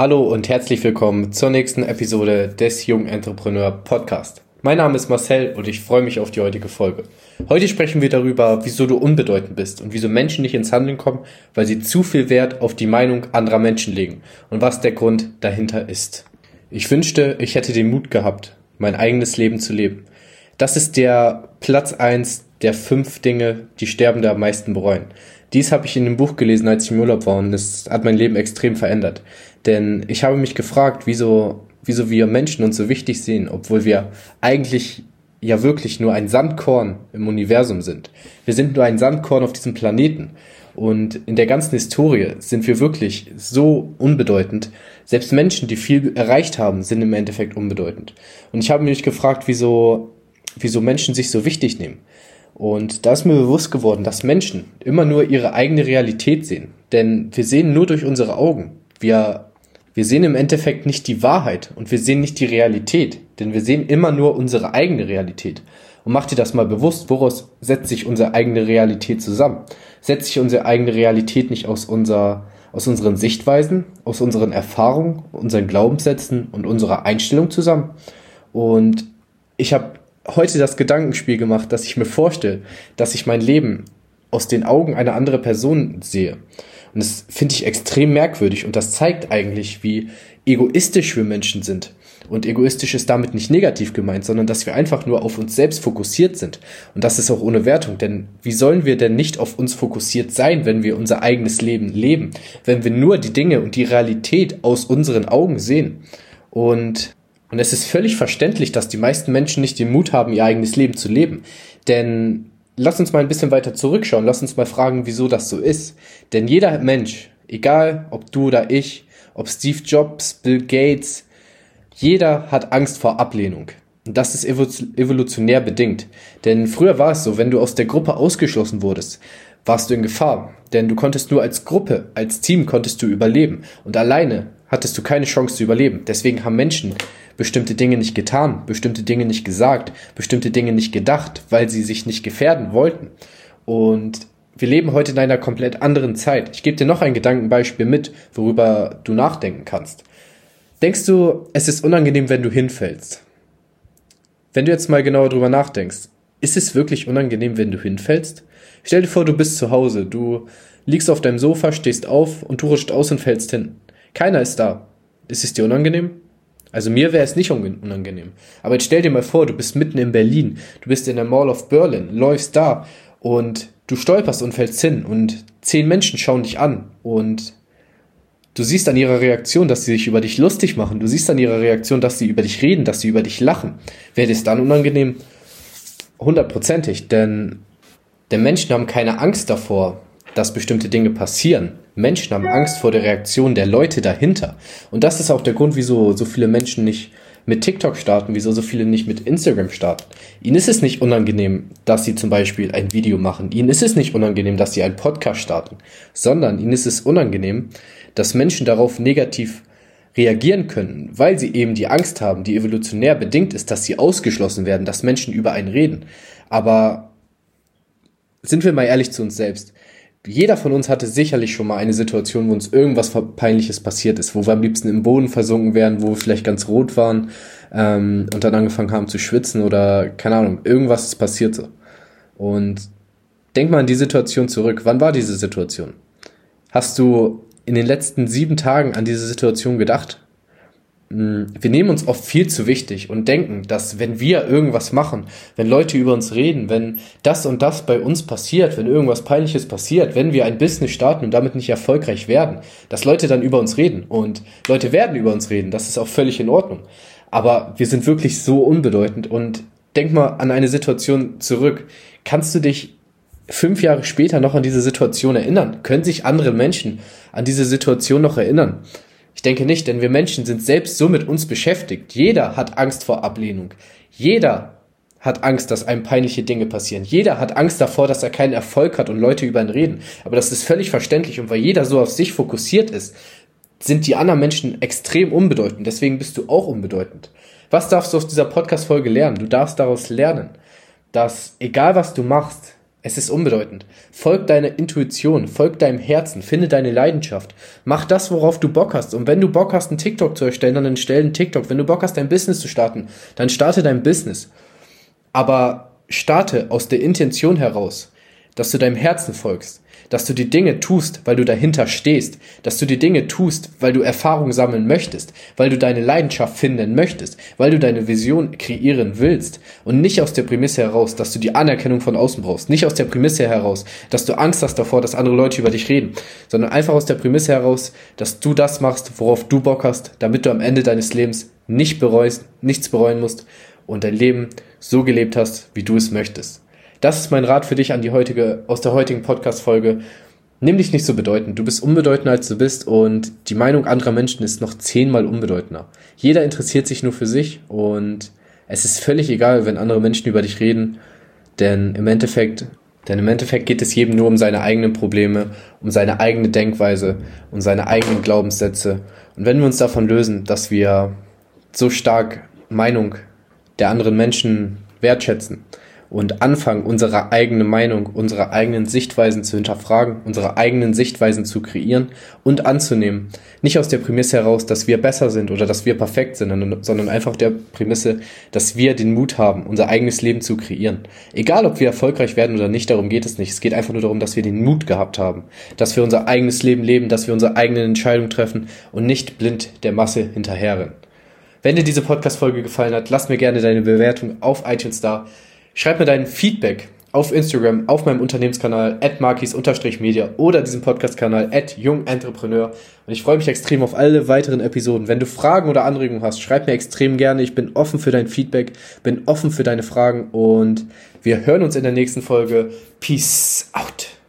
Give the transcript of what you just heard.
Hallo und herzlich willkommen zur nächsten Episode des Jung Entrepreneur Podcast. Mein Name ist Marcel und ich freue mich auf die heutige Folge. Heute sprechen wir darüber, wieso du unbedeutend bist und wieso Menschen nicht ins Handeln kommen, weil sie zu viel Wert auf die Meinung anderer Menschen legen und was der Grund dahinter ist. Ich wünschte, ich hätte den Mut gehabt, mein eigenes Leben zu leben. Das ist der Platz eins der fünf Dinge, die Sterbende am meisten bereuen. Dies habe ich in dem Buch gelesen, als ich im Urlaub war und das hat mein Leben extrem verändert. Denn ich habe mich gefragt, wieso, wieso wir Menschen uns so wichtig sehen, obwohl wir eigentlich ja wirklich nur ein Sandkorn im Universum sind. Wir sind nur ein Sandkorn auf diesem Planeten. Und in der ganzen Historie sind wir wirklich so unbedeutend. Selbst Menschen, die viel erreicht haben, sind im Endeffekt unbedeutend. Und ich habe mich gefragt, wieso, wieso Menschen sich so wichtig nehmen. Und da ist mir bewusst geworden, dass Menschen immer nur ihre eigene Realität sehen. Denn wir sehen nur durch unsere Augen. Wir wir sehen im Endeffekt nicht die Wahrheit und wir sehen nicht die Realität, denn wir sehen immer nur unsere eigene Realität. Und mach dir das mal bewusst, woraus setzt sich unsere eigene Realität zusammen? Setzt sich unsere eigene Realität nicht aus, unser, aus unseren Sichtweisen, aus unseren Erfahrungen, unseren Glaubenssätzen und unserer Einstellung zusammen? Und ich habe heute das Gedankenspiel gemacht, dass ich mir vorstelle, dass ich mein Leben aus den Augen einer anderen Person sehe. Und das finde ich extrem merkwürdig und das zeigt eigentlich, wie egoistisch wir Menschen sind. Und egoistisch ist damit nicht negativ gemeint, sondern dass wir einfach nur auf uns selbst fokussiert sind. Und das ist auch ohne Wertung, denn wie sollen wir denn nicht auf uns fokussiert sein, wenn wir unser eigenes Leben leben? Wenn wir nur die Dinge und die Realität aus unseren Augen sehen. Und, und es ist völlig verständlich, dass die meisten Menschen nicht den Mut haben, ihr eigenes Leben zu leben. Denn lass uns mal ein bisschen weiter zurückschauen. Lass uns mal fragen, wieso das so ist. Denn jeder Mensch, egal ob du oder ich, ob Steve Jobs, Bill Gates, jeder hat Angst vor Ablehnung. Und das ist evolutionär bedingt. Denn früher war es so, wenn du aus der Gruppe ausgeschlossen wurdest, warst du in Gefahr. Denn du konntest nur als Gruppe, als Team konntest du überleben. Und alleine hattest du keine Chance zu überleben. Deswegen haben Menschen bestimmte Dinge nicht getan, bestimmte Dinge nicht gesagt, bestimmte Dinge nicht gedacht, weil sie sich nicht gefährden wollten. Und wir leben heute in einer komplett anderen Zeit. Ich gebe dir noch ein Gedankenbeispiel mit, worüber du nachdenken kannst. Denkst du, es ist unangenehm, wenn du hinfällst? Wenn du jetzt mal genauer drüber nachdenkst, ist es wirklich unangenehm, wenn du hinfällst? Stell dir vor, du bist zu Hause, du liegst auf deinem Sofa, stehst auf und du rutscht aus und fällst hin. Keiner ist da. Ist es dir unangenehm? Also mir wäre es nicht unangenehm. Aber jetzt stell dir mal vor, du bist mitten in Berlin, du bist in der Mall of Berlin, läufst da und du stolperst und fällst hin und zehn Menschen schauen dich an und du siehst an ihrer Reaktion, dass sie sich über dich lustig machen. Du siehst an ihrer Reaktion, dass sie über dich reden, dass sie über dich lachen. Wäre es dann unangenehm? Hundertprozentig, denn, denn Menschen haben keine Angst davor, dass bestimmte Dinge passieren. Menschen haben Angst vor der Reaktion der Leute dahinter. Und das ist auch der Grund, wieso so viele Menschen nicht mit TikTok starten, wieso so viele nicht mit Instagram starten. Ihnen ist es nicht unangenehm, dass sie zum Beispiel ein Video machen. Ihnen ist es nicht unangenehm, dass sie einen Podcast starten, sondern ihnen ist es unangenehm, dass Menschen darauf negativ reagieren können, weil sie eben die Angst haben, die evolutionär bedingt ist, dass sie ausgeschlossen werden, dass Menschen über einen reden. Aber sind wir mal ehrlich zu uns selbst jeder von uns hatte sicherlich schon mal eine Situation, wo uns irgendwas Peinliches passiert ist, wo wir am liebsten im Boden versunken wären, wo wir vielleicht ganz rot waren ähm, und dann angefangen haben zu schwitzen oder keine Ahnung, irgendwas ist passiert. Und denk mal an die Situation zurück. Wann war diese Situation? Hast du in den letzten sieben Tagen an diese Situation gedacht? Wir nehmen uns oft viel zu wichtig und denken, dass wenn wir irgendwas machen, wenn Leute über uns reden, wenn das und das bei uns passiert, wenn irgendwas Peinliches passiert, wenn wir ein Business starten und damit nicht erfolgreich werden, dass Leute dann über uns reden und Leute werden über uns reden, das ist auch völlig in Ordnung. Aber wir sind wirklich so unbedeutend und denk mal an eine Situation zurück. Kannst du dich fünf Jahre später noch an diese Situation erinnern? Können sich andere Menschen an diese Situation noch erinnern? Ich denke nicht, denn wir Menschen sind selbst so mit uns beschäftigt. Jeder hat Angst vor Ablehnung. Jeder hat Angst, dass einem peinliche Dinge passieren. Jeder hat Angst davor, dass er keinen Erfolg hat und Leute über ihn reden. Aber das ist völlig verständlich und weil jeder so auf sich fokussiert ist, sind die anderen Menschen extrem unbedeutend. Deswegen bist du auch unbedeutend. Was darfst du aus dieser Podcast-Folge lernen? Du darfst daraus lernen, dass egal was du machst, Es ist unbedeutend. Folg deiner Intuition, folg deinem Herzen, finde deine Leidenschaft. Mach das, worauf du Bock hast. Und wenn du Bock hast, einen TikTok zu erstellen, dann stell einen TikTok. Wenn du Bock hast, dein Business zu starten, dann starte dein Business. Aber starte aus der Intention heraus, dass du deinem Herzen folgst dass du die Dinge tust, weil du dahinter stehst, dass du die Dinge tust, weil du Erfahrung sammeln möchtest, weil du deine Leidenschaft finden möchtest, weil du deine Vision kreieren willst und nicht aus der Prämisse heraus, dass du die Anerkennung von außen brauchst, nicht aus der Prämisse heraus, dass du Angst hast davor, dass andere Leute über dich reden, sondern einfach aus der Prämisse heraus, dass du das machst, worauf du Bock hast, damit du am Ende deines Lebens nicht bereust, nichts bereuen musst und dein Leben so gelebt hast, wie du es möchtest. Das ist mein Rat für dich an die heutige, aus der heutigen Podcast-Folge. Nimm dich nicht so bedeutend. Du bist unbedeutender als du bist und die Meinung anderer Menschen ist noch zehnmal unbedeutender. Jeder interessiert sich nur für sich und es ist völlig egal, wenn andere Menschen über dich reden, denn im Endeffekt, denn im Endeffekt geht es jedem nur um seine eigenen Probleme, um seine eigene Denkweise, um seine eigenen Glaubenssätze. Und wenn wir uns davon lösen, dass wir so stark Meinung der anderen Menschen wertschätzen, und anfangen, unsere eigene Meinung, unsere eigenen Sichtweisen zu hinterfragen, unsere eigenen Sichtweisen zu kreieren und anzunehmen. Nicht aus der Prämisse heraus, dass wir besser sind oder dass wir perfekt sind, sondern einfach der Prämisse, dass wir den Mut haben, unser eigenes Leben zu kreieren. Egal, ob wir erfolgreich werden oder nicht, darum geht es nicht. Es geht einfach nur darum, dass wir den Mut gehabt haben, dass wir unser eigenes Leben leben, dass wir unsere eigenen Entscheidungen treffen und nicht blind der Masse hinterherrennen. Wenn dir diese Podcast-Folge gefallen hat, lass mir gerne deine Bewertung auf iTunes da. Schreib mir dein Feedback auf Instagram, auf meinem Unternehmenskanal at markis-media oder diesem Podcast-Kanal at jungentrepreneur. Und ich freue mich extrem auf alle weiteren Episoden. Wenn du Fragen oder Anregungen hast, schreib mir extrem gerne. Ich bin offen für dein Feedback, bin offen für deine Fragen und wir hören uns in der nächsten Folge. Peace out.